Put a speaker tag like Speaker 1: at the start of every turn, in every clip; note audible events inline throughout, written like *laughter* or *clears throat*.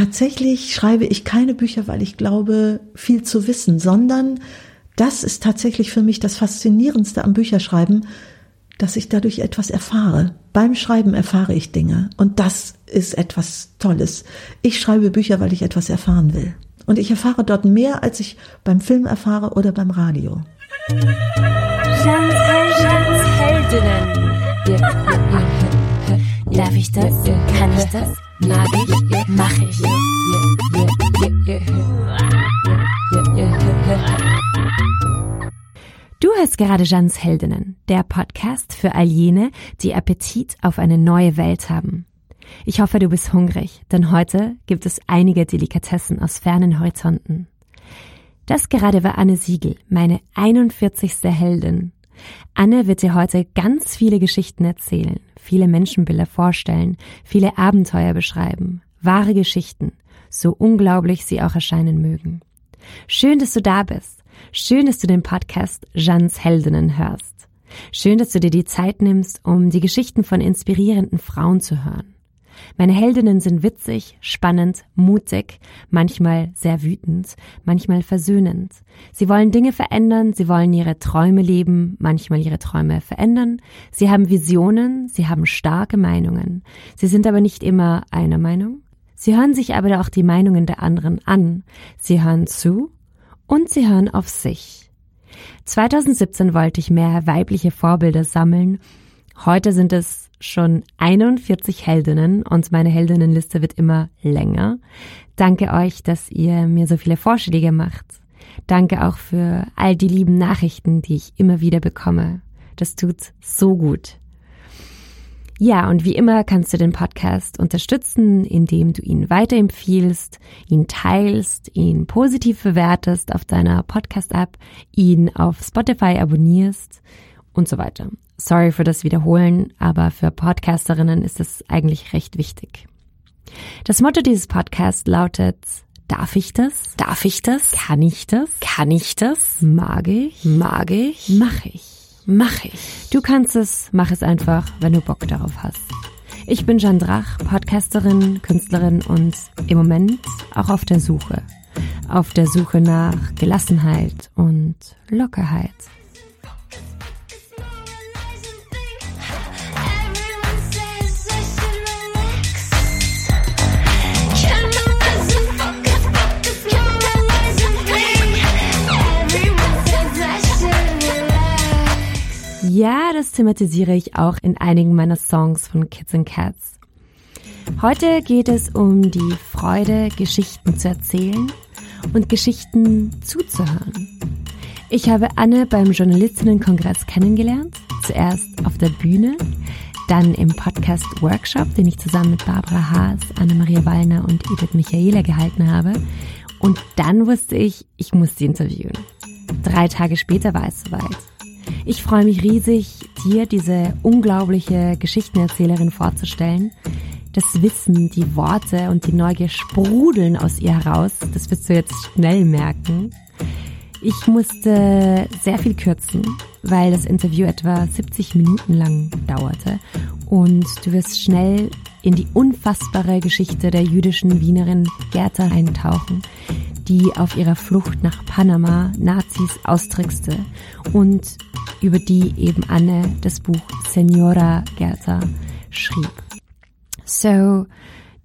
Speaker 1: Tatsächlich schreibe ich keine Bücher, weil ich glaube, viel zu wissen, sondern das ist tatsächlich für mich das Faszinierendste am Bücherschreiben, dass ich dadurch etwas erfahre. Beim Schreiben erfahre ich Dinge und das ist etwas Tolles. Ich schreibe Bücher, weil ich etwas erfahren will. Und ich erfahre dort mehr, als ich beim Film erfahre oder beim Radio.
Speaker 2: Jans Heldinnen. Darf ich das? Kann ich das? Mag ich? Mach ich?
Speaker 3: Du hörst gerade Jans Heldinnen, der Podcast für all jene, die Appetit auf eine neue Welt haben. Ich hoffe, du bist hungrig, denn heute gibt es einige Delikatessen aus fernen Horizonten. Das gerade war Anne Siegel, meine 41. Heldin. Anne wird dir heute ganz viele Geschichten erzählen, viele Menschenbilder vorstellen, viele Abenteuer beschreiben, wahre Geschichten, so unglaublich sie auch erscheinen mögen. Schön, dass du da bist. Schön, dass du den Podcast Jans Heldinnen hörst. Schön, dass du dir die Zeit nimmst, um die Geschichten von inspirierenden Frauen zu hören. Meine Heldinnen sind witzig, spannend, mutig, manchmal sehr wütend, manchmal versöhnend. Sie wollen Dinge verändern, sie wollen ihre Träume leben, manchmal ihre Träume verändern. Sie haben Visionen, sie haben starke Meinungen. Sie sind aber nicht immer einer Meinung. Sie hören sich aber auch die Meinungen der anderen an. Sie hören zu und sie hören auf sich. 2017 wollte ich mehr weibliche Vorbilder sammeln. Heute sind es schon 41 Heldinnen und meine Heldinnenliste wird immer länger. Danke euch, dass ihr mir so viele Vorschläge macht. Danke auch für all die lieben Nachrichten, die ich immer wieder bekomme. Das tut so gut. Ja, und wie immer kannst du den Podcast unterstützen, indem du ihn weiterempfiehlst, ihn teilst, ihn positiv bewertest auf deiner Podcast-App, ihn auf Spotify abonnierst und so weiter. Sorry für das Wiederholen, aber für Podcasterinnen ist es eigentlich recht wichtig. Das Motto dieses Podcasts lautet, darf ich das? Darf ich das? Kann ich das? Kann ich das? Mag ich? Mag ich? Mach ich? Mach ich. Du kannst es, mach es einfach, wenn du Bock darauf hast. Ich bin Jeanne Drach, Podcasterin, Künstlerin und im Moment auch auf der Suche. Auf der Suche nach Gelassenheit und Lockerheit. Ja, das thematisiere ich auch in einigen meiner Songs von Kids and Cats. Heute geht es um die Freude, Geschichten zu erzählen und Geschichten zuzuhören. Ich habe Anne beim Journalistinnenkongress kennengelernt, zuerst auf der Bühne, dann im Podcast-Workshop, den ich zusammen mit Barbara Haas, Anne-Maria Wallner und Edith Michaela gehalten habe. Und dann wusste ich, ich muss sie interviewen. Drei Tage später war es soweit. Ich freue mich riesig, dir diese unglaubliche Geschichtenerzählerin vorzustellen. Das Wissen, die Worte und die Neugier sprudeln aus ihr heraus. Das wirst du jetzt schnell merken. Ich musste sehr viel kürzen, weil das Interview etwa 70 Minuten lang dauerte. Und du wirst schnell in die unfassbare Geschichte der jüdischen Wienerin Gerda eintauchen, die auf ihrer Flucht nach Panama Nazis austrickste und über die eben Anne das Buch Senora Gerda schrieb. So,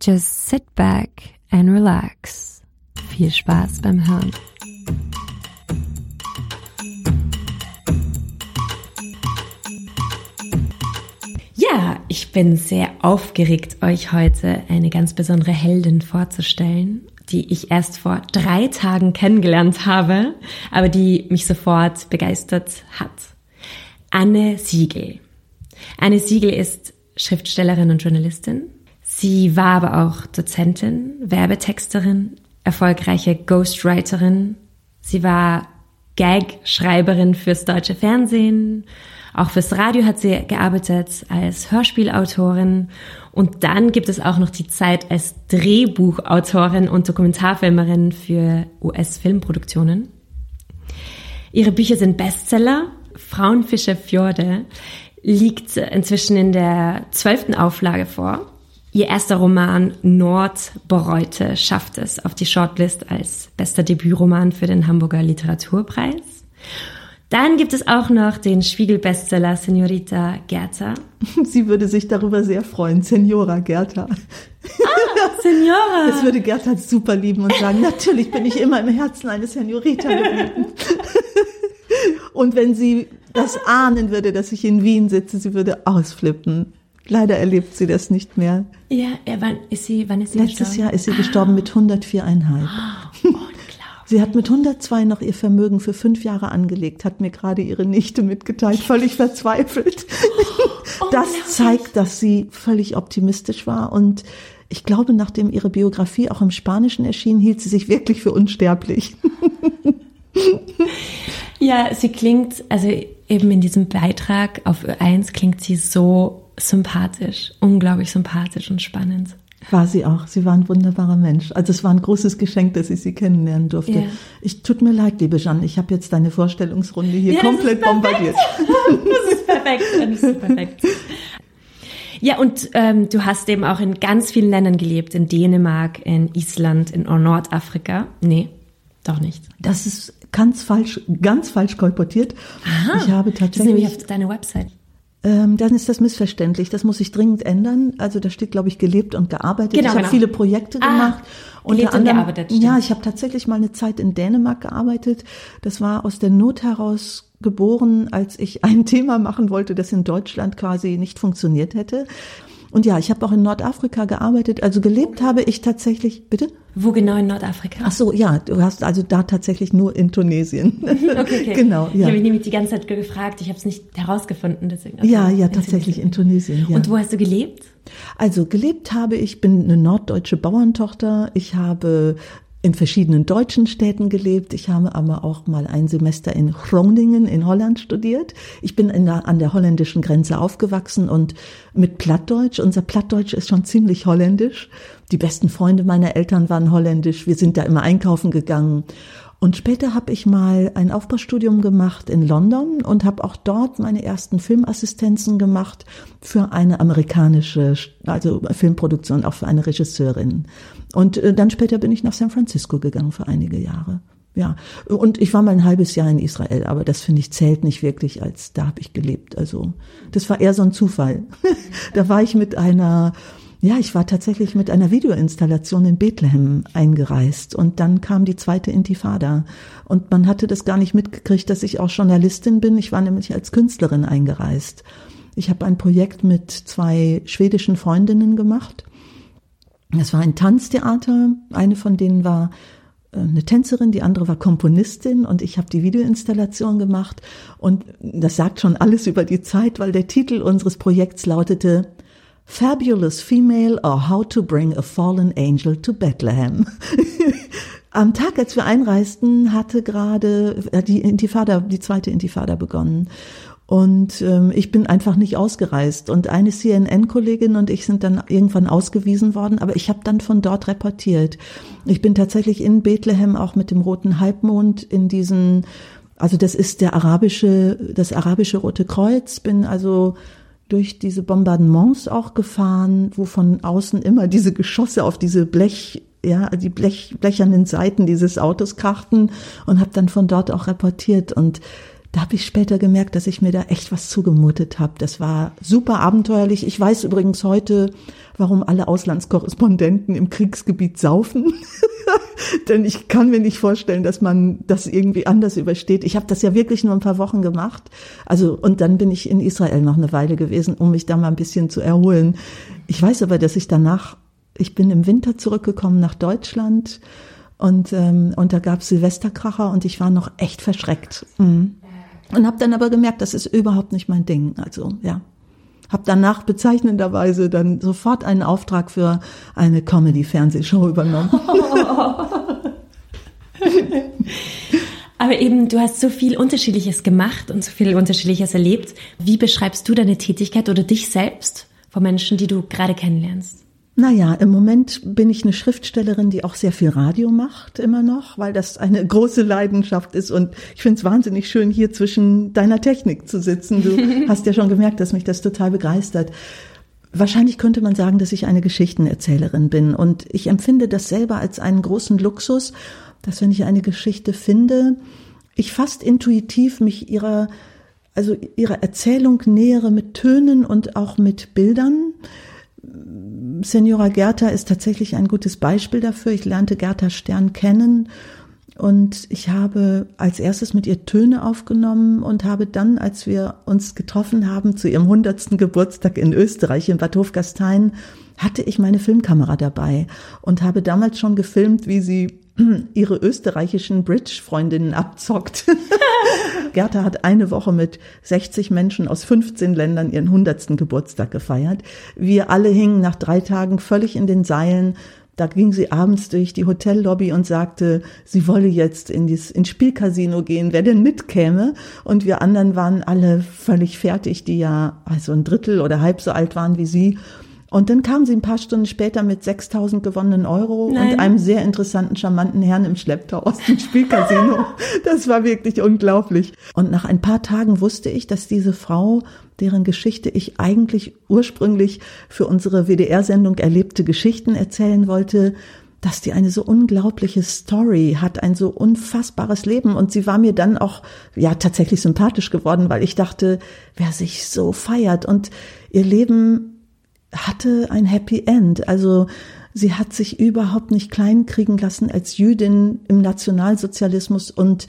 Speaker 3: just sit back and relax. Viel Spaß beim Hören. Ja, ich bin sehr aufgeregt, euch heute eine ganz besondere Heldin vorzustellen die ich erst vor drei Tagen kennengelernt habe, aber die mich sofort begeistert hat. Anne Siegel. Anne Siegel ist Schriftstellerin und Journalistin. Sie war aber auch Dozentin, Werbetexterin, erfolgreiche Ghostwriterin. Sie war Gag-Schreiberin fürs deutsche Fernsehen. Auch fürs Radio hat sie gearbeitet als Hörspielautorin und dann gibt es auch noch die Zeit als Drehbuchautorin und Dokumentarfilmerin für US-Filmproduktionen. Ihre Bücher sind Bestseller. Frauenfische Fjorde liegt inzwischen in der zwölften Auflage vor. Ihr erster Roman Nordbereute schafft es auf die Shortlist als bester Debütroman für den Hamburger Literaturpreis. Dann gibt es auch noch den Spiegel-Bestseller Senorita Gerta. *laughs*
Speaker 1: Sie würde sich darüber sehr freuen, Senora Gerta.
Speaker 3: Ah, Senora!
Speaker 1: Das würde Gerta super lieben und sagen, natürlich bin ich immer im Herzen eine Senorita geblieben. *laughs* Und wenn sie das ahnen würde, dass ich in Wien sitze, sie würde ausflippen. Leider erlebt sie das nicht mehr.
Speaker 3: Ja, ja wann ist sie, wann ist sie
Speaker 1: Letztes
Speaker 3: gestorben?
Speaker 1: Jahr ist sie gestorben mit 104,5. Sie hat mit 102 noch ihr Vermögen für fünf Jahre angelegt, hat mir gerade ihre Nichte mitgeteilt, völlig verzweifelt. *laughs* Das zeigt, dass sie völlig optimistisch war und ich glaube, nachdem ihre Biografie auch im Spanischen erschien, hielt sie sich wirklich für unsterblich. *laughs*
Speaker 3: Ja, sie klingt, also eben in diesem Beitrag auf Ö1 klingt sie so sympathisch, unglaublich sympathisch und spannend.
Speaker 1: War sie auch. Sie war ein wunderbarer Mensch. Also es war ein großes Geschenk, dass ich sie kennenlernen durfte.
Speaker 3: Ja.
Speaker 1: Ich tut mir leid, liebe Jeanne, ich habe jetzt deine Vorstellungsrunde hier
Speaker 3: Ja,
Speaker 1: komplett bombardiert. *laughs*
Speaker 3: Das ist perfekt, das ist perfekt. Ja, und ähm, du hast eben auch in ganz vielen Ländern gelebt, in Dänemark, in Island, in Nordafrika. Nee, doch nicht.
Speaker 1: Das ist ganz falsch, ganz falsch kolportiert. Ich habe
Speaker 3: Das ist nämlich
Speaker 1: tatsächlich
Speaker 3: auf deiner Website.
Speaker 1: Ähm, dann ist das missverständlich. Das muss ich dringend ändern. Also da steht, glaube ich, gelebt und gearbeitet.
Speaker 3: Genau,
Speaker 1: ich habe
Speaker 3: genau.
Speaker 1: viele Projekte
Speaker 3: Ah,
Speaker 1: gemacht.
Speaker 3: gelebt und gearbeitet, stimmt.
Speaker 1: Ja, ich habe tatsächlich mal eine Zeit in Dänemark gearbeitet. Das war aus der Not heraus geboren, als ich ein *laughs* Thema machen wollte, das in Deutschland quasi nicht funktioniert hätte. Und ja, ich habe auch in Nordafrika gearbeitet. Also gelebt habe ich tatsächlich, bitte?
Speaker 3: Wo genau in Nordafrika?
Speaker 1: Ach so, ja, du hast also da tatsächlich nur in Tunesien. *laughs*
Speaker 3: okay, okay. *laughs*
Speaker 1: genau,
Speaker 3: Ich
Speaker 1: ja.
Speaker 3: habe mich nämlich die ganze Zeit gefragt, ich habe es nicht herausgefunden. Deswegen.
Speaker 1: Ja, ja,
Speaker 3: in
Speaker 1: tatsächlich in
Speaker 3: Tunesien.
Speaker 1: Tunesien. Ja.
Speaker 3: Und wo hast du gelebt?
Speaker 1: Also gelebt habe ich, bin eine norddeutsche Bauerntochter. Ich habe in verschiedenen deutschen Städten gelebt. Ich habe aber auch mal ein Semester in Groningen in Holland studiert. Ich bin in der, an der holländischen Grenze aufgewachsen und mit Plattdeutsch. Unser Plattdeutsch ist schon ziemlich holländisch. Die besten Freunde meiner Eltern waren holländisch. Wir sind da immer einkaufen gegangen. Und später habe ich mal ein Aufbaustudium gemacht in London und habe auch dort meine ersten Filmassistenzen gemacht für eine amerikanische, also Filmproduktion, auch für eine Regisseurin. Und äh, dann später bin ich nach San Francisco gegangen für einige Jahre. Ja, und ich war mal ein halbes Jahr in Israel, aber das finde ich zählt nicht wirklich, als da habe ich gelebt. Also das war eher so ein Zufall. *laughs* da war ich mit einer ja, ich war tatsächlich mit einer Videoinstallation in Bethlehem eingereist und dann kam die zweite Intifada und man hatte das gar nicht mitgekriegt, dass ich auch Journalistin bin. Ich war nämlich als Künstlerin eingereist. Ich habe ein Projekt mit zwei schwedischen Freundinnen gemacht. Das war ein Tanztheater. Eine von denen war äh, eine Tänzerin, die andere war Komponistin und ich habe die Videoinstallation gemacht und das sagt schon alles über die Zeit, weil der Titel unseres Projekts lautete Fabulous Female or How to Bring a Fallen Angel to Bethlehem. *laughs* Am Tag, als wir einreisten, hatte gerade die Intifada, die zweite Intifada begonnen. Und ähm, ich bin einfach nicht ausgereist. Und eine CNN-Kollegin und ich sind dann irgendwann ausgewiesen worden, aber ich habe dann von dort reportiert. Ich bin tatsächlich in Bethlehem auch mit dem Roten Halbmond in diesen, also das ist der arabische, das arabische Rote Kreuz, bin also durch diese Bombardements auch gefahren, wo von außen immer diese Geschosse auf diese Blech, ja, die Blech, blechernen Seiten dieses Autos krachten und habe dann von dort auch reportiert und da habe ich später gemerkt, dass ich mir da echt was zugemutet habe. Das war super abenteuerlich. Ich weiß übrigens heute, warum alle Auslandskorrespondenten im Kriegsgebiet saufen. *laughs* Denn ich kann mir nicht vorstellen, dass man das irgendwie anders übersteht. Ich habe das ja wirklich nur ein paar Wochen gemacht. Also und dann bin ich in Israel noch eine Weile gewesen, um mich da mal ein bisschen zu erholen. Ich weiß aber, dass ich danach, ich bin im Winter zurückgekommen nach Deutschland und ähm, und da gab es Silvesterkracher und ich war noch echt verschreckt. Mhm. Und habe dann aber gemerkt, das ist überhaupt nicht mein Ding. Also ja, habe danach bezeichnenderweise dann sofort einen Auftrag für eine Comedy-Fernsehshow übernommen. *laughs*
Speaker 3: Aber eben, du hast so viel Unterschiedliches gemacht und so viel Unterschiedliches erlebt. Wie beschreibst du deine Tätigkeit oder dich selbst von Menschen, die du gerade kennenlernst?
Speaker 1: Naja, im Moment bin ich eine Schriftstellerin, die auch sehr viel Radio macht, immer noch, weil das eine große Leidenschaft ist. Und ich finde es wahnsinnig schön, hier zwischen deiner Technik zu sitzen. Du *laughs* hast ja schon gemerkt, dass mich das total begeistert. Wahrscheinlich könnte man sagen, dass ich eine Geschichtenerzählerin bin und ich empfinde das selber als einen großen Luxus, dass wenn ich eine Geschichte finde, ich fast intuitiv mich ihrer, also ihrer Erzählung nähere mit Tönen und auch mit Bildern. Senora Gerta ist tatsächlich ein gutes Beispiel dafür. Ich lernte Gerta Stern kennen und ich habe als erstes mit ihr Töne aufgenommen und habe dann, als wir uns getroffen haben zu ihrem hundertsten Geburtstag in Österreich, in Bad Hofgastein, hatte ich meine Filmkamera dabei und habe damals schon gefilmt, wie sie *clears throat* ihre österreichischen Bridge-Freundinnen abzockt. *laughs* Gerda hat eine Woche mit 60 Menschen aus 15 Ländern ihren hundertsten Geburtstag gefeiert. Wir alle hingen nach drei Tagen völlig in den Seilen. Da ging sie abends durch die Hotellobby und sagte, sie wolle jetzt in das, ins Spielcasino gehen, wer denn mitkäme. Und wir anderen waren alle völlig fertig, die ja also ein Drittel oder halb so alt waren wie sie und dann kam sie ein paar Stunden später mit 6000 gewonnenen Euro Nein. und einem sehr interessanten, charmanten Herrn im Schlepptau aus dem Spielcasino. *laughs* das war wirklich unglaublich. Und nach ein paar Tagen wusste ich, dass diese Frau, deren Geschichte ich eigentlich ursprünglich für unsere WDR-Sendung erlebte Geschichten erzählen wollte, dass die eine so unglaubliche Story hat, ein so unfassbares Leben. Und sie war mir dann auch, ja, tatsächlich sympathisch geworden, weil ich dachte, wer sich so feiert und ihr Leben hatte ein Happy End. Also sie hat sich überhaupt nicht kleinkriegen lassen als Jüdin im Nationalsozialismus und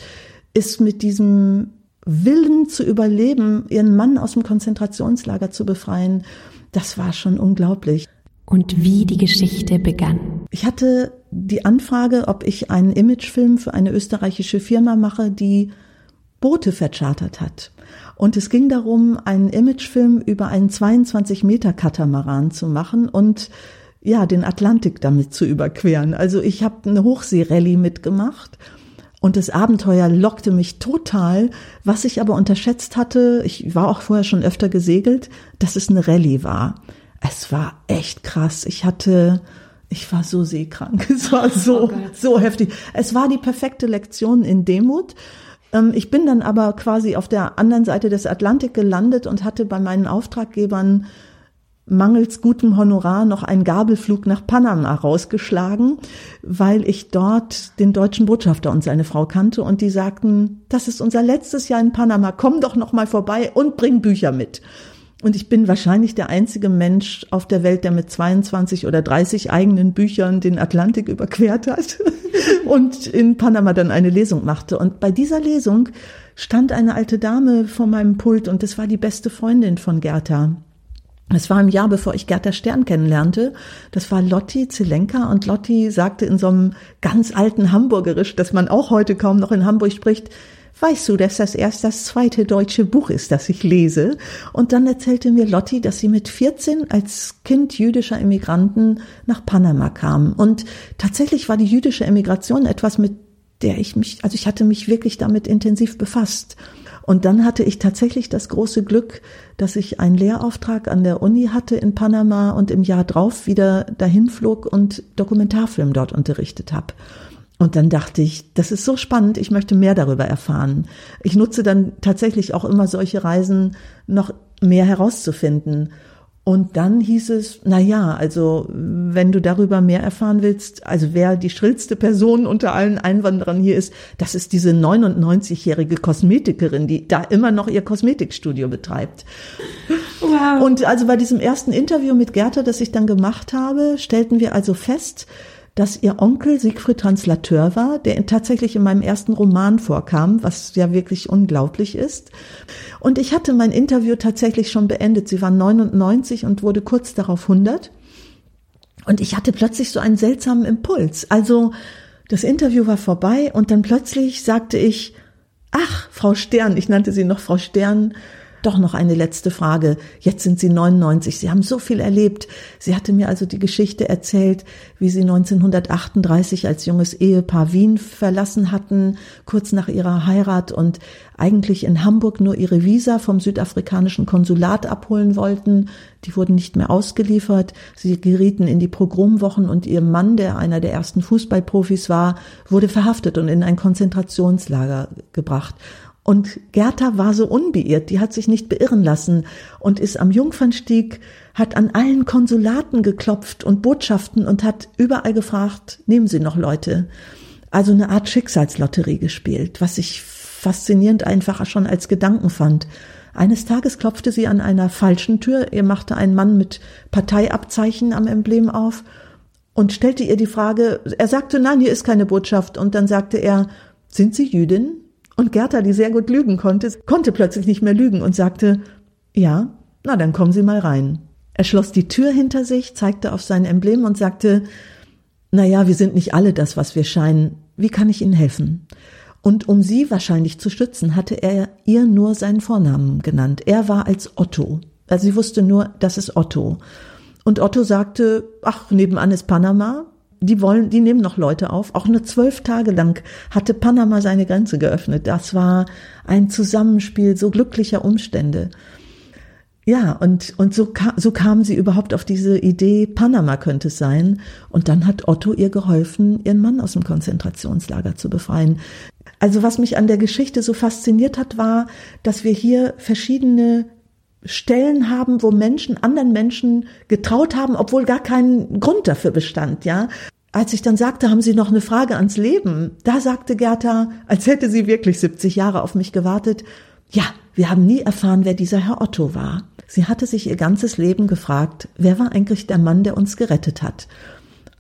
Speaker 1: ist mit diesem Willen zu überleben, ihren Mann aus dem Konzentrationslager zu befreien, das war schon unglaublich.
Speaker 3: Und wie die Geschichte begann.
Speaker 1: Ich hatte die Anfrage, ob ich einen Imagefilm für eine österreichische Firma mache, die Boote verchartert hat. Und es ging darum, einen Imagefilm über einen 22 Meter Katamaran zu machen und ja, den Atlantik damit zu überqueren. Also ich habe eine Hochseerallye mitgemacht und das Abenteuer lockte mich total. Was ich aber unterschätzt hatte, ich war auch vorher schon öfter gesegelt, dass es eine Rallye war. Es war echt krass. Ich hatte, ich war so seekrank. *laughs* Es war so, oh so heftig. Es war die perfekte Lektion in Demut. Ähm, ich bin dann aber quasi auf der anderen Seite des Atlantik gelandet und hatte bei meinen Auftraggebern mangels gutem Honorar noch einen Gabelflug nach Panama rausgeschlagen, weil ich dort den deutschen Botschafter und seine Frau kannte und die sagten, das ist unser letztes Jahr in Panama, komm doch noch mal vorbei und bring Bücher mit. Und ich bin wahrscheinlich der einzige Mensch auf der Welt, der mit 22 oder 30 eigenen Büchern den Atlantik überquert hat *laughs* und in Panama dann eine Lesung machte. Und bei dieser Lesung stand eine alte Dame vor meinem Pult und das war die beste Freundin von Gerda. Es war im Jahr, bevor ich Gerda Stern kennenlernte. Das war Lotti Zelenka und Lotti sagte in so einem ganz alten Hamburgerisch, das man auch heute kaum noch in Hamburg spricht, weißt du, dass das erst das zweite deutsche Buch ist, das ich lese? Und dann erzählte mir Lotti, dass sie mit 14 als Kind jüdischer Immigranten nach Panama kam. Und tatsächlich war die jüdische Emigration etwas, mit der ich mich, also ich hatte mich wirklich damit intensiv befasst. Und dann hatte ich tatsächlich das große Glück, dass ich einen Lehrauftrag an der Uni hatte in Panama und im Jahr drauf wieder dahin flog und Dokumentarfilm dort unterrichtet habe. Und dann dachte ich, das ist so spannend, ich möchte mehr darüber erfahren. Ich nutze dann tatsächlich auch immer solche Reisen, noch mehr herauszufinden. Und dann hieß es, na ja, also wenn du darüber mehr erfahren willst, also wer die schrillste Person unter allen Einwanderern hier ist, das ist diese 99-jährige Kosmetikerin, die da immer noch ihr Kosmetikstudio betreibt. Wow. Und also bei diesem ersten Interview mit Gerda, das ich dann gemacht habe, stellten wir also fest, dass ihr Onkel Siegfried Translateur war, der tatsächlich in meinem ersten Roman vorkam, was ja wirklich unglaublich ist. Und ich hatte mein Interview tatsächlich schon beendet. Sie war 99 und wurde kurz darauf 100. Und ich hatte plötzlich so einen seltsamen Impuls. Also das Interview war vorbei und dann plötzlich sagte ich, ach, Frau Stern, ich nannte sie noch Frau Stern, doch noch eine letzte Frage. Jetzt sind Sie 99. Sie haben so viel erlebt. Sie hatte mir also die Geschichte erzählt, wie Sie 1938 als junges Ehepaar Wien verlassen hatten, kurz nach ihrer Heirat und eigentlich in Hamburg nur ihre Visa vom südafrikanischen Konsulat abholen wollten. Die wurden nicht mehr ausgeliefert. Sie gerieten in die Pogromwochen und ihr Mann, der einer der ersten Fußballprofis war, wurde verhaftet und in ein Konzentrationslager gebracht. Und Gerda war so unbeirrt, die hat sich nicht beirren lassen und ist am Jungfernstieg, hat an allen Konsulaten geklopft und Botschaften und hat überall gefragt, nehmen Sie noch Leute? Also eine Art Schicksalslotterie gespielt, was ich faszinierend einfach schon als Gedanken fand. Eines Tages klopfte sie an einer falschen Tür, ihr machte ein Mann mit Parteiabzeichen am Emblem auf und stellte ihr die Frage, er sagte, nein, hier ist keine Botschaft, und dann sagte er, sind Sie Jüdin? Und Gerda, die sehr gut lügen konnte, konnte plötzlich nicht mehr lügen und sagte, ja, na dann kommen Sie mal rein. Er schloss die Tür hinter sich, zeigte auf sein Emblem und sagte, na ja, wir sind nicht alle das, was wir scheinen. Wie kann ich Ihnen helfen? Und um sie wahrscheinlich zu stützen, hatte er ihr nur seinen Vornamen genannt. Er war als Otto. Also sie wusste nur, das ist Otto. Und Otto sagte, ach, nebenan ist Panama, die wollen, die nehmen noch Leute auf. Auch nur zwölf Tage lang hatte Panama seine Grenze geöffnet. Das war ein Zusammenspiel so glücklicher Umstände. Ja, und, und so, kam, so kam sie überhaupt auf diese Idee, Panama könnte es sein. Und dann hat Otto ihr geholfen, ihren Mann aus dem Konzentrationslager zu befreien. Also was mich an der Geschichte so fasziniert hat, war, dass wir hier verschiedene Stellen haben, wo Menschen anderen Menschen getraut haben, obwohl gar kein Grund dafür bestand, ja. Als ich dann sagte, haben Sie noch eine Frage ans Leben? Da sagte Gerda, als hätte sie wirklich 70 Jahre auf mich gewartet, ja, wir haben nie erfahren, wer dieser Herr Otto war. Sie hatte sich ihr ganzes Leben gefragt, wer war eigentlich der Mann, der uns gerettet hat?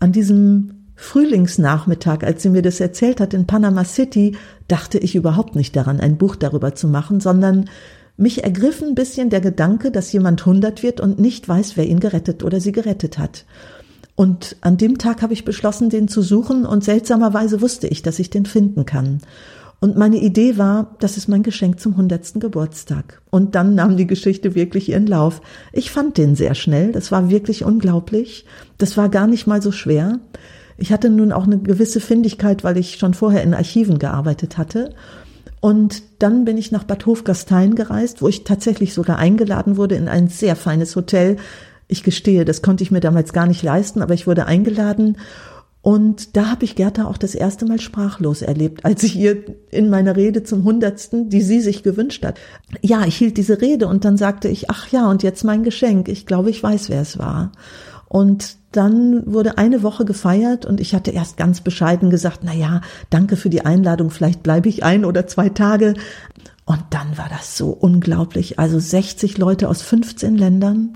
Speaker 1: An diesem Frühlingsnachmittag, als sie mir das erzählt hat in Panama City, dachte ich überhaupt nicht daran, ein Buch darüber zu machen, sondern mich ergriff ein bisschen der Gedanke, dass jemand hundert wird und nicht weiß, wer ihn gerettet oder sie gerettet hat. Und an dem Tag habe ich beschlossen, den zu suchen und seltsamerweise wusste ich, dass ich den finden kann. Und meine Idee war, das ist mein Geschenk zum hundertsten Geburtstag. Und dann nahm die Geschichte wirklich ihren Lauf. Ich fand den sehr schnell, das war wirklich unglaublich. Das war gar nicht mal so schwer. Ich hatte nun auch eine gewisse Findigkeit, weil ich schon vorher in Archiven gearbeitet hatte. Und dann bin ich nach Bad Hofgastein gereist, wo ich tatsächlich sogar eingeladen wurde in ein sehr feines Hotel. Ich gestehe, das konnte ich mir damals gar nicht leisten, aber ich wurde eingeladen. Und da habe ich Gerda auch das erste Mal sprachlos erlebt, als ich ihr in meiner Rede zum Hundertsten, die sie sich gewünscht hat. Ja, ich hielt diese Rede und dann sagte ich, ach ja, und jetzt mein Geschenk. Ich glaube, ich weiß, wer es war. Und dann wurde eine Woche gefeiert und ich hatte erst ganz bescheiden gesagt, na ja, danke für die Einladung, vielleicht bleibe ich ein oder zwei Tage. Und dann war das so unglaublich. Also 60 Leute aus 15 Ländern.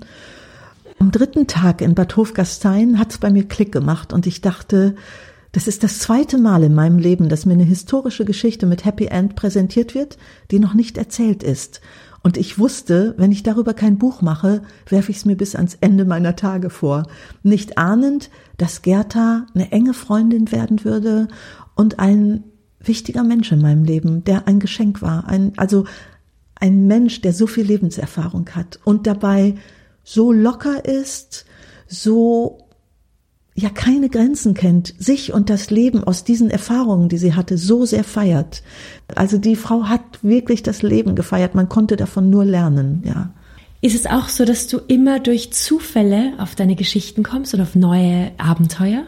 Speaker 1: Am dritten Tag in Bad Hofgastein hat es bei mir Klick gemacht und ich dachte, das ist das zweite Mal in meinem Leben, dass mir eine historische Geschichte mit Happy End präsentiert wird, die noch nicht erzählt ist. Und ich wusste, wenn ich darüber kein Buch mache, werfe ich es mir bis ans Ende meiner Tage vor. Nicht ahnend, dass Gerda eine enge Freundin werden würde und ein wichtiger Mensch in meinem Leben, der ein Geschenk war. Ein, also ein Mensch, der so viel Lebenserfahrung hat und dabei so locker ist, so ja keine Grenzen kennt, sich und das Leben aus diesen Erfahrungen, die sie hatte, so sehr feiert. Also die Frau hat wirklich das Leben gefeiert, man konnte davon nur lernen, ja.
Speaker 3: Ist es auch so, dass du immer durch Zufälle auf deine Geschichten kommst oder auf neue Abenteuer?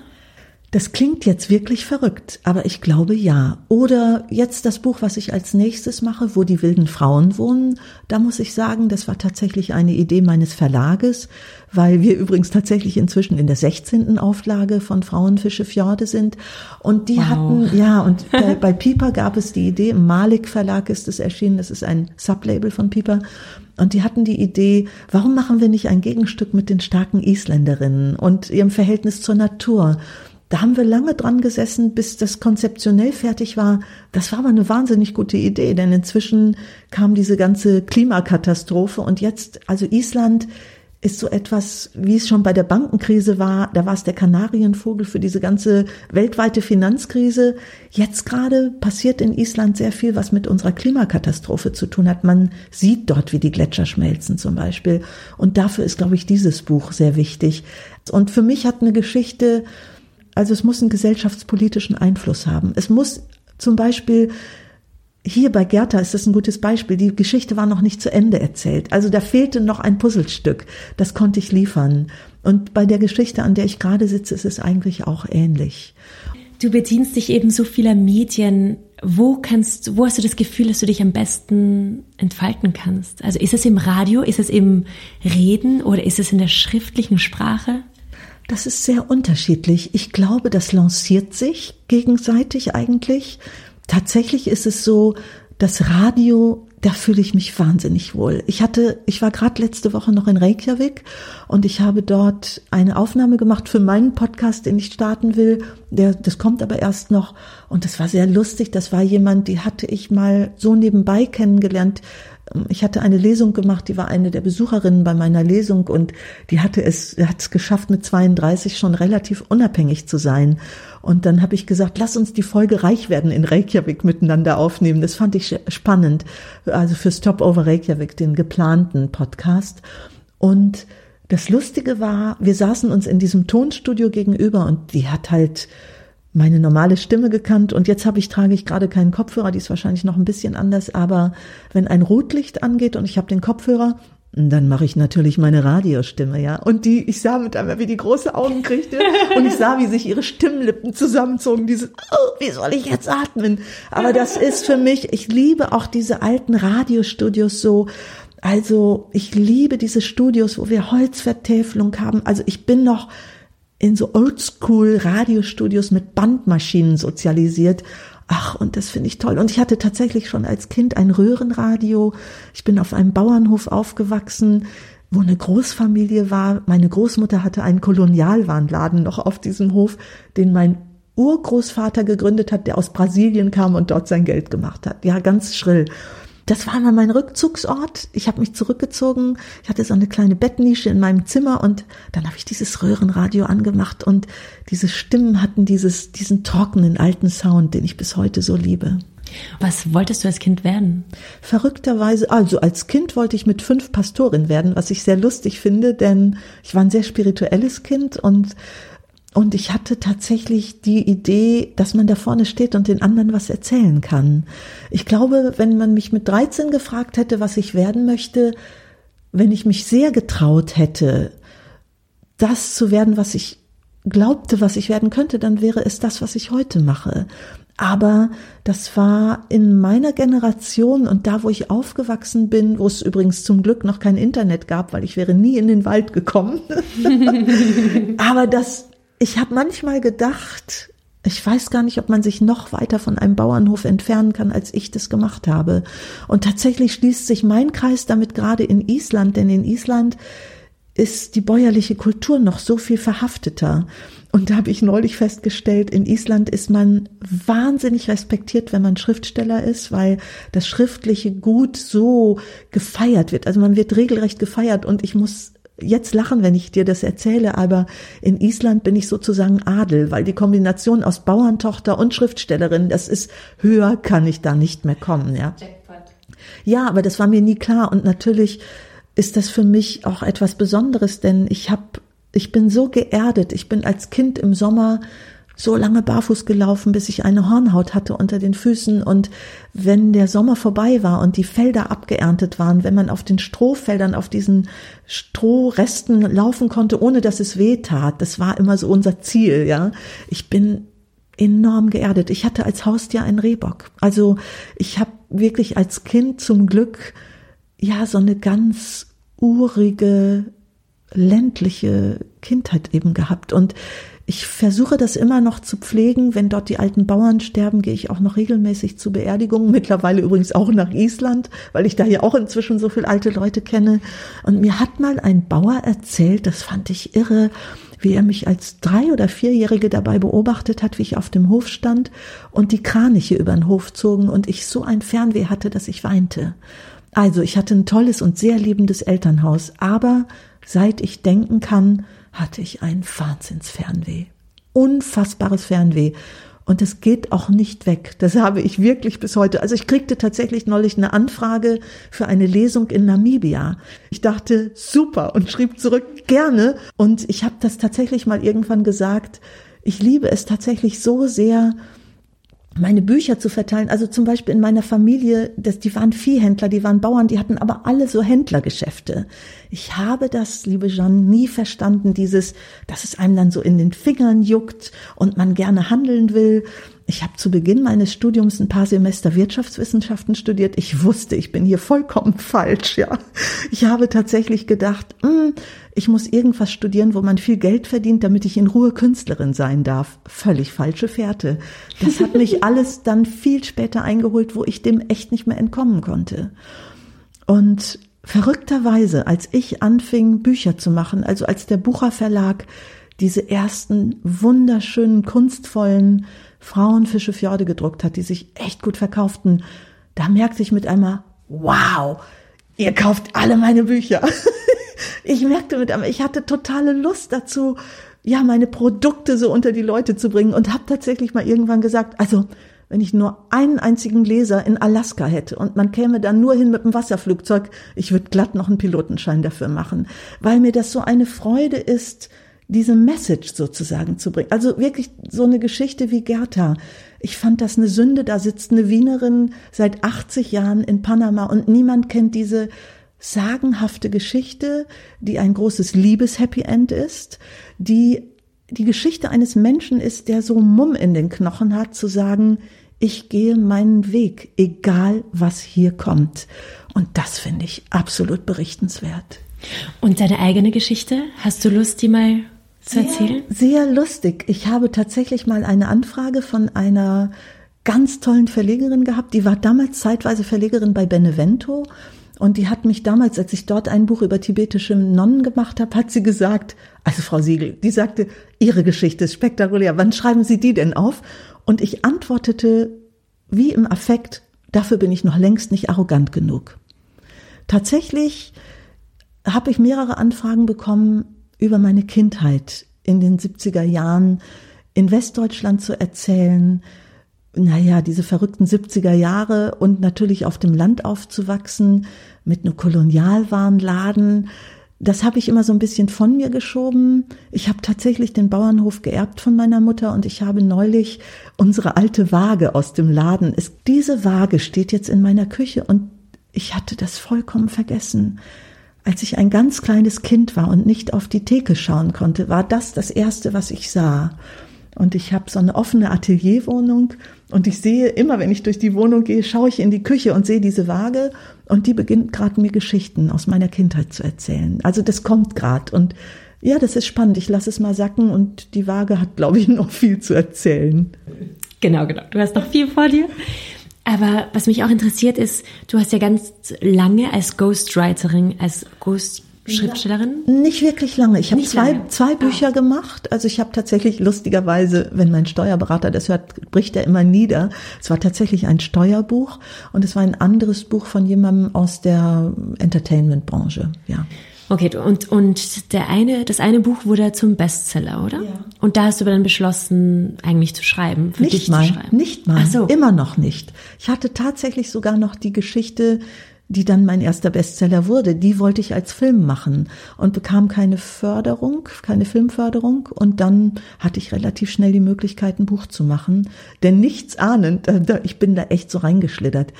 Speaker 1: Das klingt jetzt wirklich verrückt, aber ich glaube ja. Oder jetzt das Buch, was ich als nächstes mache, wo die wilden Frauen wohnen. Da muss ich sagen, das war tatsächlich eine Idee meines Verlages, weil wir übrigens tatsächlich inzwischen in der 16. Auflage von Frauenfische Fjorde sind. Und die wow. hatten, ja, und *laughs* bei, bei Piper gab es die Idee, im Malik Verlag ist es erschienen, das ist ein Sublabel von Piper. Und die hatten die Idee, warum machen wir nicht ein Gegenstück mit den starken Isländerinnen und ihrem Verhältnis zur Natur? Da haben wir lange dran gesessen, bis das konzeptionell fertig war. Das war aber eine wahnsinnig gute Idee, denn inzwischen kam diese ganze Klimakatastrophe und jetzt, also Island ist so etwas, wie es schon bei der Bankenkrise war, da war es der Kanarienvogel für diese ganze weltweite Finanzkrise. Jetzt gerade passiert in Island sehr viel, was mit unserer Klimakatastrophe zu tun hat. Man sieht dort, wie die Gletscher schmelzen zum Beispiel. Und dafür ist, glaube ich, dieses Buch sehr wichtig. Und für mich hat eine Geschichte also es muss einen gesellschaftspolitischen Einfluss haben. Es muss zum Beispiel hier bei Gerda ist das ein gutes Beispiel. Die Geschichte war noch nicht zu Ende erzählt. Also da fehlte noch ein Puzzlestück. Das konnte ich liefern. Und bei der Geschichte, an der ich gerade sitze, ist es eigentlich auch ähnlich.
Speaker 3: Du bedienst dich eben so vieler Medien wo kannst, wo hast du das Gefühl, dass du dich am besten entfalten kannst? Also ist es im Radio, ist es im Reden oder ist es in der schriftlichen Sprache?
Speaker 1: Das ist sehr unterschiedlich. Ich glaube, das lanciert sich gegenseitig eigentlich. Tatsächlich ist es so, das Radio da fühle ich mich wahnsinnig wohl. Ich hatte, ich war gerade letzte Woche noch in Reykjavik und ich habe dort eine Aufnahme gemacht für meinen Podcast, den ich starten will. Der, das kommt aber erst noch und das war sehr lustig. Das war jemand, die hatte ich mal so nebenbei kennengelernt. Ich hatte eine Lesung gemacht, die war eine der Besucherinnen bei meiner Lesung und die hatte es, hat es geschafft, mit 32 schon relativ unabhängig zu sein. Und dann habe ich gesagt, lass uns die Folge Reich werden in Reykjavik miteinander aufnehmen. Das fand ich spannend. Also für Stop Over Reykjavik, den geplanten Podcast. Und das Lustige war, wir saßen uns in diesem Tonstudio gegenüber und die hat halt meine normale Stimme gekannt und jetzt habe ich trage ich gerade keinen Kopfhörer, die ist wahrscheinlich noch ein bisschen anders, aber wenn ein Rotlicht angeht und ich habe den Kopfhörer, dann mache ich natürlich meine Radiostimme, ja. Und die, ich sah mit einmal, wie die große Augen kriegte und ich sah, wie sich ihre Stimmlippen zusammenzogen, dieses, oh, wie soll ich jetzt atmen? Aber das ist für mich, ich liebe auch diese alten Radiostudios so, also ich liebe diese Studios, wo wir Holzvertäfelung haben. Also ich bin noch in so Oldschool-Radiostudios mit Bandmaschinen sozialisiert. Ach, und das finde ich toll. Und ich hatte tatsächlich schon als Kind ein Röhrenradio. Ich bin auf einem Bauernhof aufgewachsen, wo eine Großfamilie war. Meine Großmutter hatte einen Kolonialwarenladen noch auf diesem Hof, den mein Urgroßvater gegründet hat, der aus Brasilien kam und dort sein Geld gemacht hat. Ja, ganz schrill. Das war immer mein Rückzugsort. Ich habe mich zurückgezogen. Ich hatte so eine kleine Bettnische in meinem Zimmer und dann habe ich dieses Röhrenradio angemacht und diese Stimmen hatten dieses, diesen trockenen alten Sound, den ich bis heute so liebe.
Speaker 3: Was wolltest du als Kind werden?
Speaker 1: Verrückterweise, also als Kind wollte ich mit fünf Pastorin werden, was ich sehr lustig finde, denn ich war ein sehr spirituelles Kind und und ich hatte tatsächlich die Idee, dass man da vorne steht und den anderen was erzählen kann. Ich glaube, wenn man mich mit 13 gefragt hätte, was ich werden möchte, wenn ich mich sehr getraut hätte, das zu werden, was ich glaubte, was ich werden könnte, dann wäre es das, was ich heute mache. Aber das war in meiner Generation und da, wo ich aufgewachsen bin, wo es übrigens zum Glück noch kein Internet gab, weil ich wäre nie in den Wald gekommen. *laughs* Aber das ich habe manchmal gedacht, ich weiß gar nicht, ob man sich noch weiter von einem Bauernhof entfernen kann, als ich das gemacht habe. Und tatsächlich schließt sich mein Kreis damit gerade in Island, denn in Island ist die bäuerliche Kultur noch so viel verhafteter. Und da habe ich neulich festgestellt, in Island ist man wahnsinnig respektiert, wenn man Schriftsteller ist, weil das schriftliche Gut so gefeiert wird. Also man wird regelrecht gefeiert und ich muss jetzt lachen, wenn ich dir das erzähle, aber in Island bin ich sozusagen Adel, weil die Kombination aus Bauerntochter und Schriftstellerin, das ist höher kann ich da nicht mehr kommen, ja. Ja, aber das war mir nie klar und natürlich ist das für mich auch etwas Besonderes, denn ich habe ich bin so geerdet. Ich bin als Kind im Sommer so lange barfuß gelaufen, bis ich eine Hornhaut hatte unter den Füßen. Und wenn der Sommer vorbei war und die Felder abgeerntet waren, wenn man auf den Strohfeldern, auf diesen Strohresten laufen konnte, ohne dass es weh tat, das war immer so unser Ziel, ja. Ich bin enorm geerdet. Ich hatte als Haustier einen Rehbock. Also ich habe wirklich als Kind zum Glück ja so eine ganz urige ländliche Kindheit eben gehabt und ich versuche das immer noch zu pflegen. Wenn dort die alten Bauern sterben, gehe ich auch noch regelmäßig zu Beerdigungen. Mittlerweile übrigens auch nach Island, weil ich da ja auch inzwischen so viele alte Leute kenne. Und mir hat mal ein Bauer erzählt, das fand ich irre, wie er mich als drei- oder vierjährige dabei beobachtet hat, wie ich auf dem Hof stand und die Kraniche über den Hof zogen und ich so ein Fernweh hatte, dass ich weinte. Also ich hatte ein tolles und sehr liebendes Elternhaus, aber seit ich denken kann, hatte ich ein Wahnsinnsfernweh. Unfassbares Fernweh. Und es geht auch nicht weg. Das habe ich wirklich bis heute. Also ich kriegte tatsächlich neulich eine Anfrage für eine Lesung in Namibia. Ich dachte, super und schrieb zurück, gerne. Und ich habe das tatsächlich mal irgendwann gesagt. Ich liebe es tatsächlich so sehr, meine Bücher zu verteilen. Also zum Beispiel in meiner Familie, das, die waren Viehhändler, die waren Bauern, die hatten aber alle so Händlergeschäfte. Ich habe das, liebe Jeanne, nie verstanden, dieses, dass es einem dann so in den Fingern juckt und man gerne handeln will. Ich habe zu Beginn meines Studiums ein paar Semester Wirtschaftswissenschaften studiert. Ich wusste, ich bin hier vollkommen falsch, ja. Ich habe tatsächlich gedacht, mh, hm, ich muss irgendwas studieren, wo man viel Geld verdient, damit ich in Ruhe Künstlerin sein darf. Völlig falsche Fährte. Das hat mich *laughs* alles dann viel später eingeholt, wo ich dem echt nicht mehr entkommen konnte. Und verrückterweise, als ich anfing, Bücher zu machen, also als der Bucherverlag diese ersten wunderschönen, kunstvollen Frauenfische Fjorde gedruckt hat, die sich echt gut verkauften, da merkte ich mit einmal, wow, ihr kauft alle meine Bücher. *laughs* ich merkte mit einmal, ich hatte totale Lust dazu, ja, meine Produkte so unter die Leute zu bringen und habe tatsächlich mal irgendwann gesagt, also wenn ich nur einen einzigen Leser in Alaska hätte und man käme dann nur hin mit dem Wasserflugzeug, ich würde glatt noch einen Pilotenschein dafür machen, weil mir das so eine Freude ist, diese Message sozusagen zu bringen. Also wirklich so eine Geschichte wie Gerta. Ich fand das eine Sünde. Da sitzt eine Wienerin seit 80 Jahren in Panama und niemand kennt diese sagenhafte Geschichte, die ein großes Liebes-Happy End ist, die die Geschichte eines Menschen ist, der so Mumm in den Knochen hat, zu sagen, ich gehe meinen Weg, egal was hier kommt. Und das finde ich absolut berichtenswert.
Speaker 3: Und deine eigene Geschichte? Hast du Lust, die mal zu erzählen?
Speaker 1: Sehr, sehr lustig. Ich habe tatsächlich mal eine Anfrage von einer ganz tollen Verlegerin gehabt. Die war damals zeitweise Verlegerin bei Benevento. Und die hat mich damals, als ich dort ein Buch über tibetische Nonnen gemacht habe, hat sie gesagt, also Frau Siegel, die sagte, Ihre Geschichte ist spektakulär. Wann schreiben Sie die denn auf? Und ich antwortete wie im Affekt, dafür bin ich noch längst nicht arrogant genug. Tatsächlich habe ich mehrere Anfragen bekommen, über meine Kindheit in den 70er Jahren in Westdeutschland zu erzählen, naja, diese verrückten 70er Jahre und natürlich auf dem Land aufzuwachsen mit einem Kolonialwarenladen. Das habe ich immer so ein bisschen von mir geschoben. Ich habe tatsächlich den Bauernhof geerbt von meiner Mutter und ich habe neulich unsere alte Waage aus dem Laden. Es, diese Waage steht jetzt in meiner Küche und ich hatte das vollkommen vergessen. Als ich ein ganz kleines Kind war und nicht auf die Theke schauen konnte, war das das Erste, was ich sah. Und ich habe so eine offene Atelierwohnung und ich sehe immer, wenn ich durch die Wohnung gehe, schaue ich in die Küche und sehe diese Waage und die beginnt gerade mir Geschichten aus meiner Kindheit zu erzählen. Also das kommt gerade und ja, das ist spannend. Ich lasse es mal sacken und die Waage hat, glaube ich, *laughs* noch viel zu erzählen.
Speaker 3: Genau, genau. Du hast noch viel vor dir. Aber was mich auch interessiert ist, du hast ja ganz lange als Ghostwriterin, als Ghost Schriftstellerin?
Speaker 1: Nicht wirklich lange. Ich habe zwei, zwei Bücher ah. gemacht. Also ich habe tatsächlich lustigerweise, wenn mein Steuerberater das hört, bricht er immer nieder. Es war tatsächlich ein Steuerbuch und es war ein anderes Buch von jemandem aus der Entertainment-Branche. Ja.
Speaker 3: Okay, und, und der eine, das eine Buch wurde zum Bestseller, oder? Ja. Und da hast du dann beschlossen, eigentlich zu schreiben,
Speaker 1: für nicht dich mal, zu schreiben. Nicht mal, Ach so. immer noch nicht. Ich hatte tatsächlich sogar noch die Geschichte, die dann mein erster Bestseller wurde. Die wollte ich als Film machen und bekam keine Förderung, keine Filmförderung. Und dann hatte ich relativ schnell die Möglichkeit, ein Buch zu machen. Denn nichts ahnend, ich bin da echt so reingeschlittert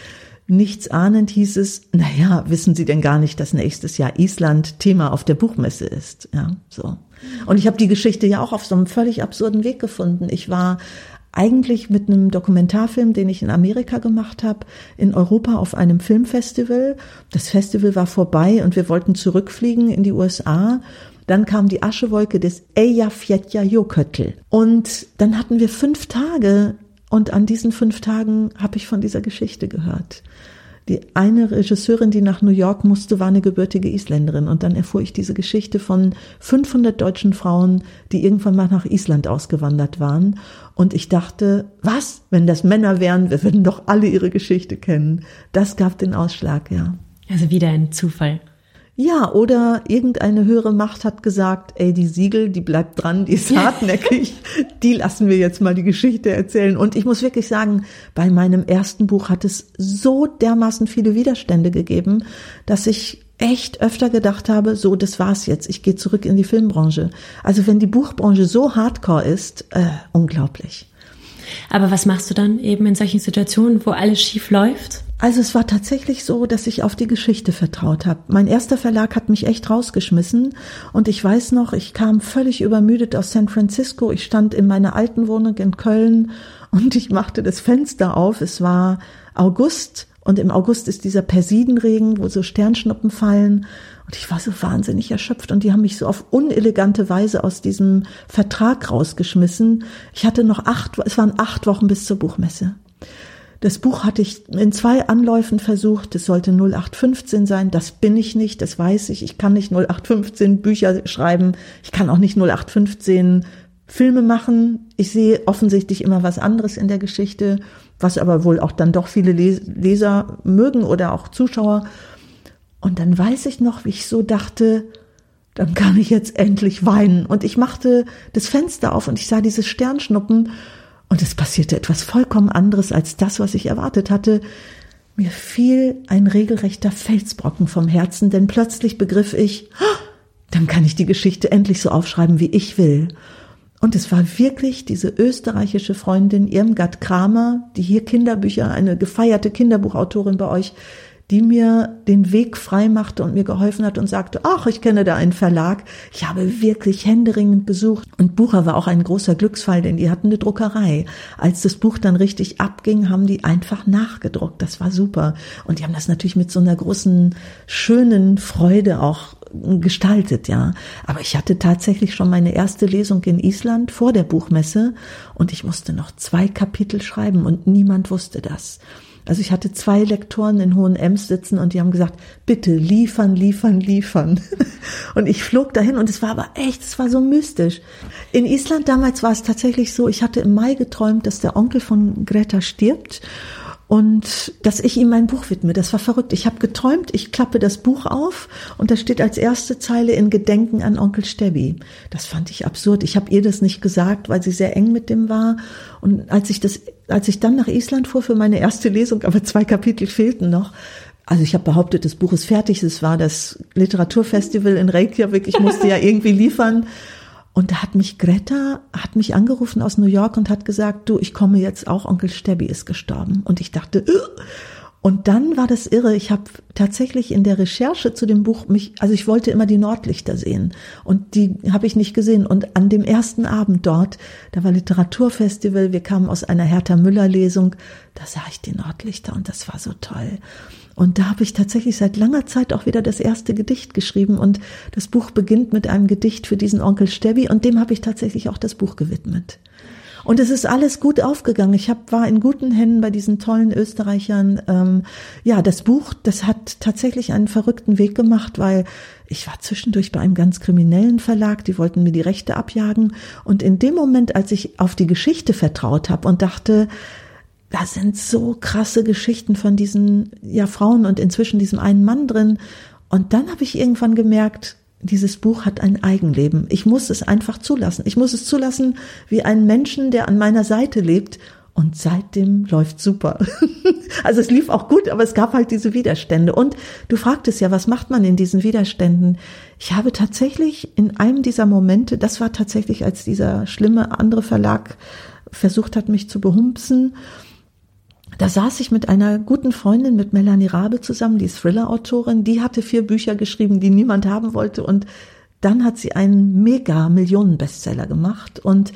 Speaker 1: Nichts ahnend hieß es, naja, wissen Sie denn gar nicht, dass nächstes Jahr Island Thema auf der Buchmesse ist? Ja, so. Und ich habe die Geschichte ja auch auf so einem völlig absurden Weg gefunden. Ich war eigentlich mit einem Dokumentarfilm, den ich in Amerika gemacht habe, in Europa auf einem Filmfestival. Das Festival war vorbei und wir wollten zurückfliegen in die USA. Dann kam die Aschewolke des Eyjafjallajökull. Und dann hatten wir fünf Tage und an diesen fünf Tagen habe ich von dieser Geschichte gehört. Die eine Regisseurin, die nach New York musste, war eine gebürtige Isländerin. Und dann erfuhr ich diese Geschichte von 500 deutschen Frauen, die irgendwann mal nach Island ausgewandert waren. Und ich dachte, was, wenn das Männer wären, wir würden doch alle ihre Geschichte kennen. Das gab den Ausschlag, ja.
Speaker 3: Also wieder ein Zufall.
Speaker 1: Ja, oder irgendeine höhere Macht hat gesagt, ey, die Siegel, die bleibt dran, die ist hartnäckig, die lassen wir jetzt mal die Geschichte erzählen. Und ich muss wirklich sagen, bei meinem ersten Buch hat es so dermaßen viele Widerstände gegeben, dass ich echt öfter gedacht habe, so, das war's jetzt, ich gehe zurück in die Filmbranche. Also wenn die Buchbranche so hardcore ist, äh, unglaublich.
Speaker 3: Aber was machst du dann eben in solchen Situationen, wo alles schief läuft?
Speaker 1: Also es war tatsächlich so, dass ich auf die Geschichte vertraut habe. Mein erster Verlag hat mich echt rausgeschmissen und ich weiß noch, ich kam völlig übermüdet aus San Francisco. Ich stand in meiner alten Wohnung in Köln und ich machte das Fenster auf. Es war August und im August ist dieser Persidenregen, wo so Sternschnuppen fallen. Und ich war so wahnsinnig erschöpft und die haben mich so auf unelegante Weise aus diesem Vertrag rausgeschmissen. Ich hatte noch acht, es waren acht Wochen bis zur Buchmesse. Das Buch hatte ich in zwei Anläufen versucht. Es sollte 0815 sein. Das bin ich nicht. Das weiß ich. Ich kann nicht 0815 Bücher schreiben. Ich kann auch nicht 0815 Filme machen. Ich sehe offensichtlich immer was anderes in der Geschichte, was aber wohl auch dann doch viele Leser mögen oder auch Zuschauer. Und dann weiß ich noch, wie ich so dachte, dann kann ich jetzt endlich weinen. Und ich machte das Fenster auf und ich sah diese Sternschnuppen und es passierte etwas vollkommen anderes als das, was ich erwartet hatte. Mir fiel ein regelrechter Felsbrocken vom Herzen, denn plötzlich begriff ich, dann kann ich die Geschichte endlich so aufschreiben, wie ich will. Und es war wirklich diese österreichische Freundin Irmgard Kramer, die hier Kinderbücher, eine gefeierte Kinderbuchautorin bei euch, die mir den Weg frei machte und mir geholfen hat und sagte, ach, ich kenne da einen Verlag. Ich habe wirklich händeringend gesucht. Und Bucher war auch ein großer Glücksfall, denn die hatten eine Druckerei. Als das Buch dann richtig abging, haben die einfach nachgedruckt. Das war super. Und die haben das natürlich mit so einer großen, schönen Freude auch gestaltet, ja. Aber ich hatte tatsächlich schon meine erste Lesung in Island vor der Buchmesse und ich musste noch zwei Kapitel schreiben und niemand wusste das. Also ich hatte zwei Lektoren in Hohen Ems sitzen und die haben gesagt, bitte liefern, liefern, liefern. *laughs* Und ich flog dahin und es war aber echt, es war so mystisch. In Island damals war es tatsächlich so, ich hatte im Mai geträumt, dass der Onkel von Greta stirbt und dass ich ihm mein Buch widme. Das war verrückt. Ich habe geträumt, ich klappe das Buch auf und da steht als erste Zeile in Gedenken an Onkel Stebbi. Das fand ich absurd. Ich habe ihr das nicht gesagt, weil sie sehr eng mit dem war. Und als ich das, als ich dann nach Island fuhr für meine erste Lesung, aber zwei Kapitel fehlten noch, also ich habe behauptet, das Buch ist fertig. Es war das Literaturfestival in Reykjavik. Ich musste ja *laughs* irgendwie liefern. Und da hat mich Greta, hat mich angerufen aus New York und hat gesagt, du, ich komme jetzt auch, Onkel Stebbi ist gestorben. Und ich dachte, Ugh! und dann war das irre. Ich habe tatsächlich in der Recherche zu dem Buch mich, also ich wollte immer die Nordlichter sehen und die habe ich nicht gesehen. Und an dem ersten Abend dort, da war Literaturfestival, wir kamen aus einer Hertha Müller Lesung, da sah ich die Nordlichter und das war so toll. Und da habe ich tatsächlich seit langer Zeit auch wieder das erste Gedicht geschrieben. Und das Buch beginnt mit einem Gedicht für diesen Onkel Stebbi und dem habe ich tatsächlich auch das Buch gewidmet. Und es ist alles gut aufgegangen. Ich hab, war in guten Händen bei diesen tollen Österreichern. Ähm, ja, das Buch, das hat tatsächlich einen verrückten Weg gemacht, weil ich war zwischendurch bei einem ganz kriminellen Verlag, die wollten mir die Rechte abjagen. Und in dem Moment, als ich auf die Geschichte vertraut habe und dachte, da sind so krasse Geschichten von diesen ja Frauen und inzwischen diesem einen Mann drin. Und dann habe ich irgendwann gemerkt, dieses Buch hat ein Eigenleben. Ich muss es einfach zulassen. Ich muss es zulassen wie einen Menschen, der an meiner Seite lebt. Und seitdem läuft super. *laughs* also es lief auch gut, aber es gab halt diese Widerstände. Und du fragtest ja, was macht man in diesen Widerständen? Ich habe tatsächlich in einem dieser Momente, das war tatsächlich, als dieser schlimme andere Verlag versucht hat, mich zu behumpsen, da saß ich mit einer guten Freundin, mit Melanie Rabe zusammen, die Thriller-Autorin, die hatte vier Bücher geschrieben, die niemand haben wollte und dann hat sie einen Mega-Millionen-Bestseller gemacht und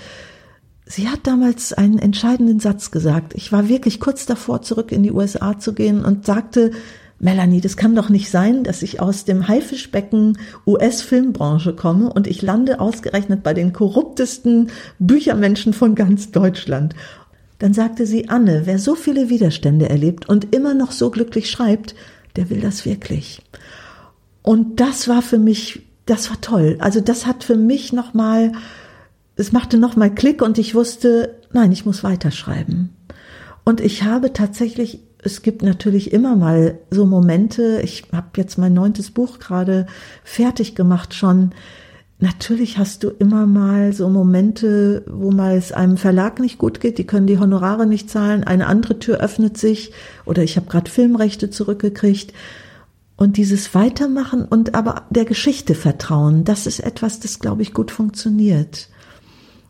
Speaker 1: sie hat damals einen entscheidenden Satz gesagt. Ich war wirklich kurz davor, zurück in die USA zu gehen und sagte, Melanie, das kann doch nicht sein, dass ich aus dem Haifischbecken US-Filmbranche komme und ich lande ausgerechnet bei den korruptesten Büchermenschen von ganz Deutschland. Dann sagte sie, Anne, wer so viele Widerstände erlebt und immer noch so glücklich schreibt, der will das wirklich. Und das war für mich, das war toll. Also das hat für mich nochmal, es machte nochmal Klick und ich wusste, nein, ich muss weiterschreiben. Und ich habe tatsächlich, es gibt natürlich immer mal so Momente, ich habe jetzt mein neuntes Buch gerade fertig gemacht schon, Natürlich hast du immer mal so Momente, wo mal es einem Verlag nicht gut geht, die können die Honorare nicht zahlen, eine andere Tür öffnet sich oder ich habe gerade Filmrechte zurückgekriegt. Und dieses Weitermachen und aber der Geschichte vertrauen, das ist etwas, das, glaube ich, gut funktioniert.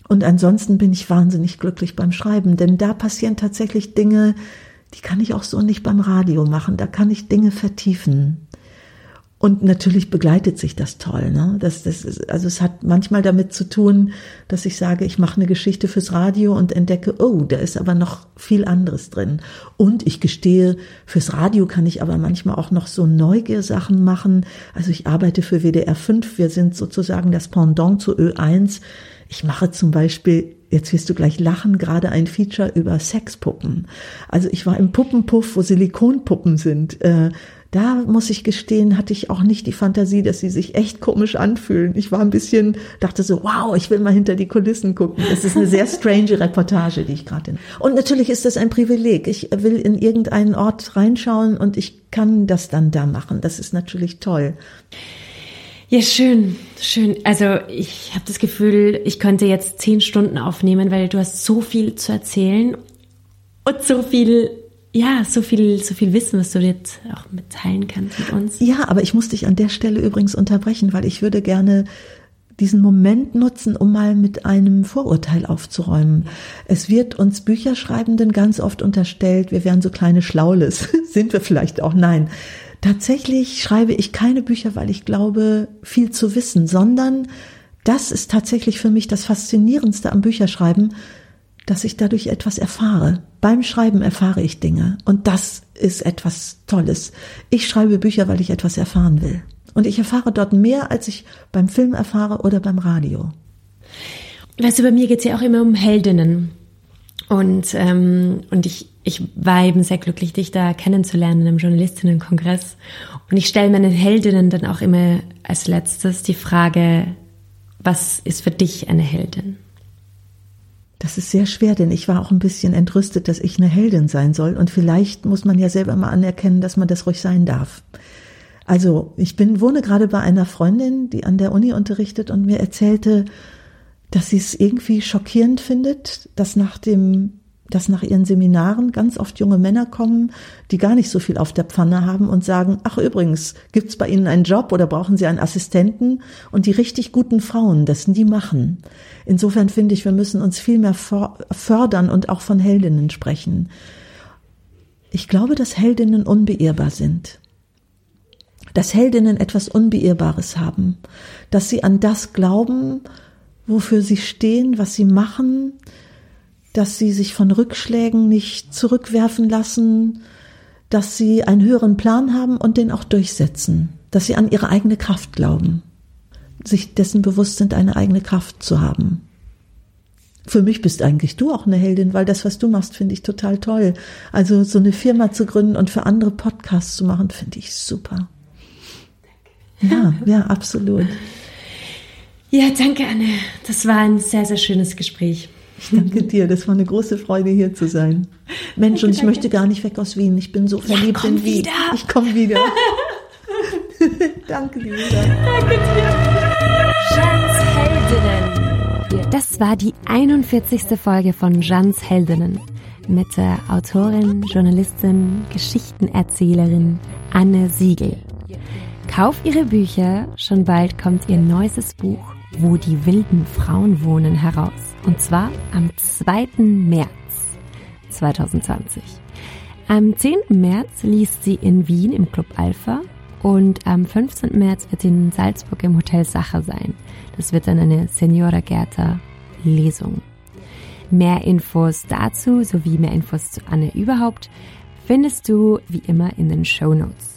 Speaker 1: Und ansonsten bin ich wahnsinnig glücklich beim Schreiben, denn da passieren tatsächlich Dinge, die kann ich auch so nicht beim Radio machen. Da kann ich Dinge vertiefen. Und natürlich begleitet sich das toll. Ne? Das, das ist, also es hat manchmal damit zu tun, dass ich sage, ich mache eine Geschichte fürs Radio und entdecke, oh, da ist aber noch viel anderes drin. Und ich gestehe, fürs Radio kann ich aber manchmal auch noch so Neugiersachen machen. Also ich arbeite für WDR 5. Wir sind sozusagen das Pendant zu Ö1. Ich mache zum Beispiel jetzt wirst du gleich lachen, gerade ein Feature über Sexpuppen. Also ich war im Puppenpuff, wo Silikonpuppen sind. Äh, da muss ich gestehen, hatte ich auch nicht die Fantasie, dass sie sich echt komisch anfühlen. Ich war ein bisschen, dachte so, wow, ich will mal hinter die Kulissen gucken. Es ist eine sehr strange Reportage, die ich gerade. Und natürlich ist das ein Privileg. Ich will in irgendeinen Ort reinschauen und ich kann das dann da machen. Das ist natürlich toll.
Speaker 3: Ja, schön, schön. Also ich habe das Gefühl, ich könnte jetzt zehn Stunden aufnehmen, weil du hast so viel zu erzählen und so viel, ja, so viel, so viel Wissen, was du jetzt auch mitteilen kannst mit uns.
Speaker 1: Ja, aber ich muss dich an der Stelle übrigens unterbrechen, weil ich würde gerne diesen Moment nutzen, um mal mit einem Vorurteil aufzuräumen. Es wird uns Bücherschreibenden ganz oft unterstellt, wir wären so kleine Schlaules. *laughs* Sind wir vielleicht auch? Nein. Tatsächlich schreibe ich keine Bücher, weil ich glaube, viel zu wissen, sondern das ist tatsächlich für mich das Faszinierendste am Bücherschreiben, dass ich dadurch etwas erfahre. Beim Schreiben erfahre ich Dinge und das ist etwas Tolles. Ich schreibe Bücher, weil ich etwas erfahren will. Und ich erfahre dort mehr, als ich beim Film erfahre oder beim Radio.
Speaker 3: Weißt du, bei mir geht es ja auch immer um Heldinnen. Und, ähm, und ich, ich war eben sehr glücklich, dich da kennenzulernen im Journalistinnenkongress. Und ich stelle meinen Heldinnen dann auch immer als letztes die Frage, was ist für dich eine Heldin?
Speaker 1: Das ist sehr schwer, denn ich war auch ein bisschen entrüstet, dass ich eine Heldin sein soll. Und vielleicht muss man ja selber mal anerkennen, dass man das ruhig sein darf. Also, ich bin, wohne gerade bei einer Freundin, die an der Uni unterrichtet und mir erzählte, dass sie es irgendwie schockierend findet, dass nach dem dass nach ihren Seminaren ganz oft junge Männer kommen, die gar nicht so viel auf der Pfanne haben und sagen, ach übrigens, gibt's bei Ihnen einen Job oder brauchen Sie einen Assistenten? Und die richtig guten Frauen, das sind die machen. Insofern finde ich, wir müssen uns viel mehr fördern und auch von Heldinnen sprechen. Ich glaube, dass Heldinnen unbeirrbar sind. Dass Heldinnen etwas Unbeirrbares haben. Dass sie an das glauben, wofür sie stehen, was sie machen, dass sie sich von Rückschlägen nicht zurückwerfen lassen, dass sie einen höheren Plan haben und den auch durchsetzen, dass sie an ihre eigene Kraft glauben, sich dessen bewusst sind, eine eigene Kraft zu haben. Für mich bist eigentlich du auch eine Heldin, weil das, was du machst, finde ich total toll. Also so eine Firma zu gründen und für andere Podcasts zu machen, finde ich super. Ja, ja, absolut.
Speaker 3: Ja, danke, Anne. Das war ein sehr, sehr schönes Gespräch.
Speaker 1: Ich danke dir. Das war eine große Freude, hier zu sein. Mensch, und ich möchte gar nicht weg aus Wien. Ich bin so verliebt
Speaker 3: ja,
Speaker 1: in Wien.
Speaker 3: Wieder.
Speaker 1: Ich komme wieder. *laughs* danke dir.
Speaker 3: Danke dir. Jans Heldinnen. Das war die 41. Folge von Jans Heldinnen mit der Autorin, Journalistin, Geschichtenerzählerin Anne Siegel. Kauf ihre Bücher, schon bald kommt ihr neuestes Buch, Wo die wilden Frauen wohnen, heraus. Und zwar am 2. März 2020. Am 10. März liest sie in Wien im Club Alpha und am 15. März wird sie in Salzburg im Hotel Sacher sein. Das wird dann eine Senora Gerta Lesung. Mehr Infos dazu sowie mehr Infos zu Anne überhaupt findest du wie immer in den Show Notes.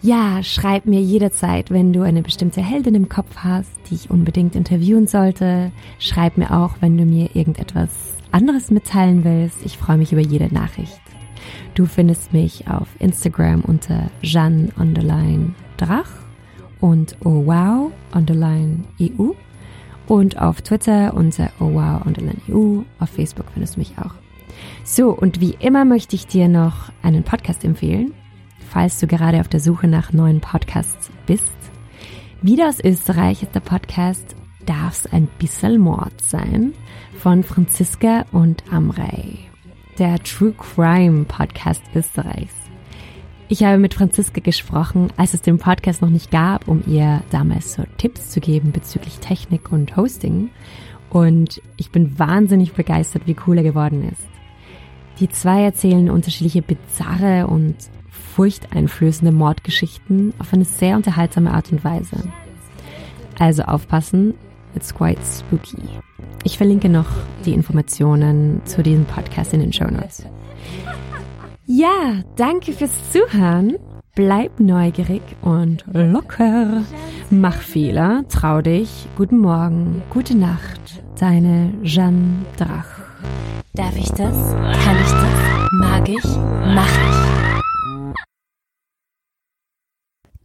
Speaker 3: Ja, schreib mir jederzeit, wenn du eine bestimmte Heldin im Kopf hast, die ich unbedingt interviewen sollte. Schreib mir auch, wenn du mir irgendetwas anderes mitteilen willst. Ich freue mich über jede Nachricht. Du findest mich auf Instagram unter Jeanne Drach und oh wow EU und auf Twitter unter oh wow EU. Auf Facebook findest du mich auch. So, und wie immer möchte ich dir noch einen Podcast empfehlen falls du gerade auf der Suche nach neuen Podcasts bist. Wieder aus Österreich ist der Podcast Darf's ein bisschen Mord sein von Franziska und Amrei, der True Crime Podcast Österreichs. Ich habe mit Franziska gesprochen, als es den Podcast noch nicht gab, um ihr damals so Tipps zu geben bezüglich Technik und Hosting. und ich bin wahnsinnig begeistert, wie cool er geworden ist. Die zwei erzählen unterschiedliche bizarre und furchteinflößende Mordgeschichten auf eine sehr unterhaltsame Art und Weise. Also aufpassen, it's quite spooky. Ich verlinke noch die Informationen zu diesem Podcast in den Show Notes. Ja, danke fürs Zuhören. Bleib neugierig und locker. Mach Fehler, trau dich. Guten Morgen, gute Nacht. Deine Jeanne Drach.
Speaker 2: Darf ich das? Kann ich das? Mag ich? Mach ich.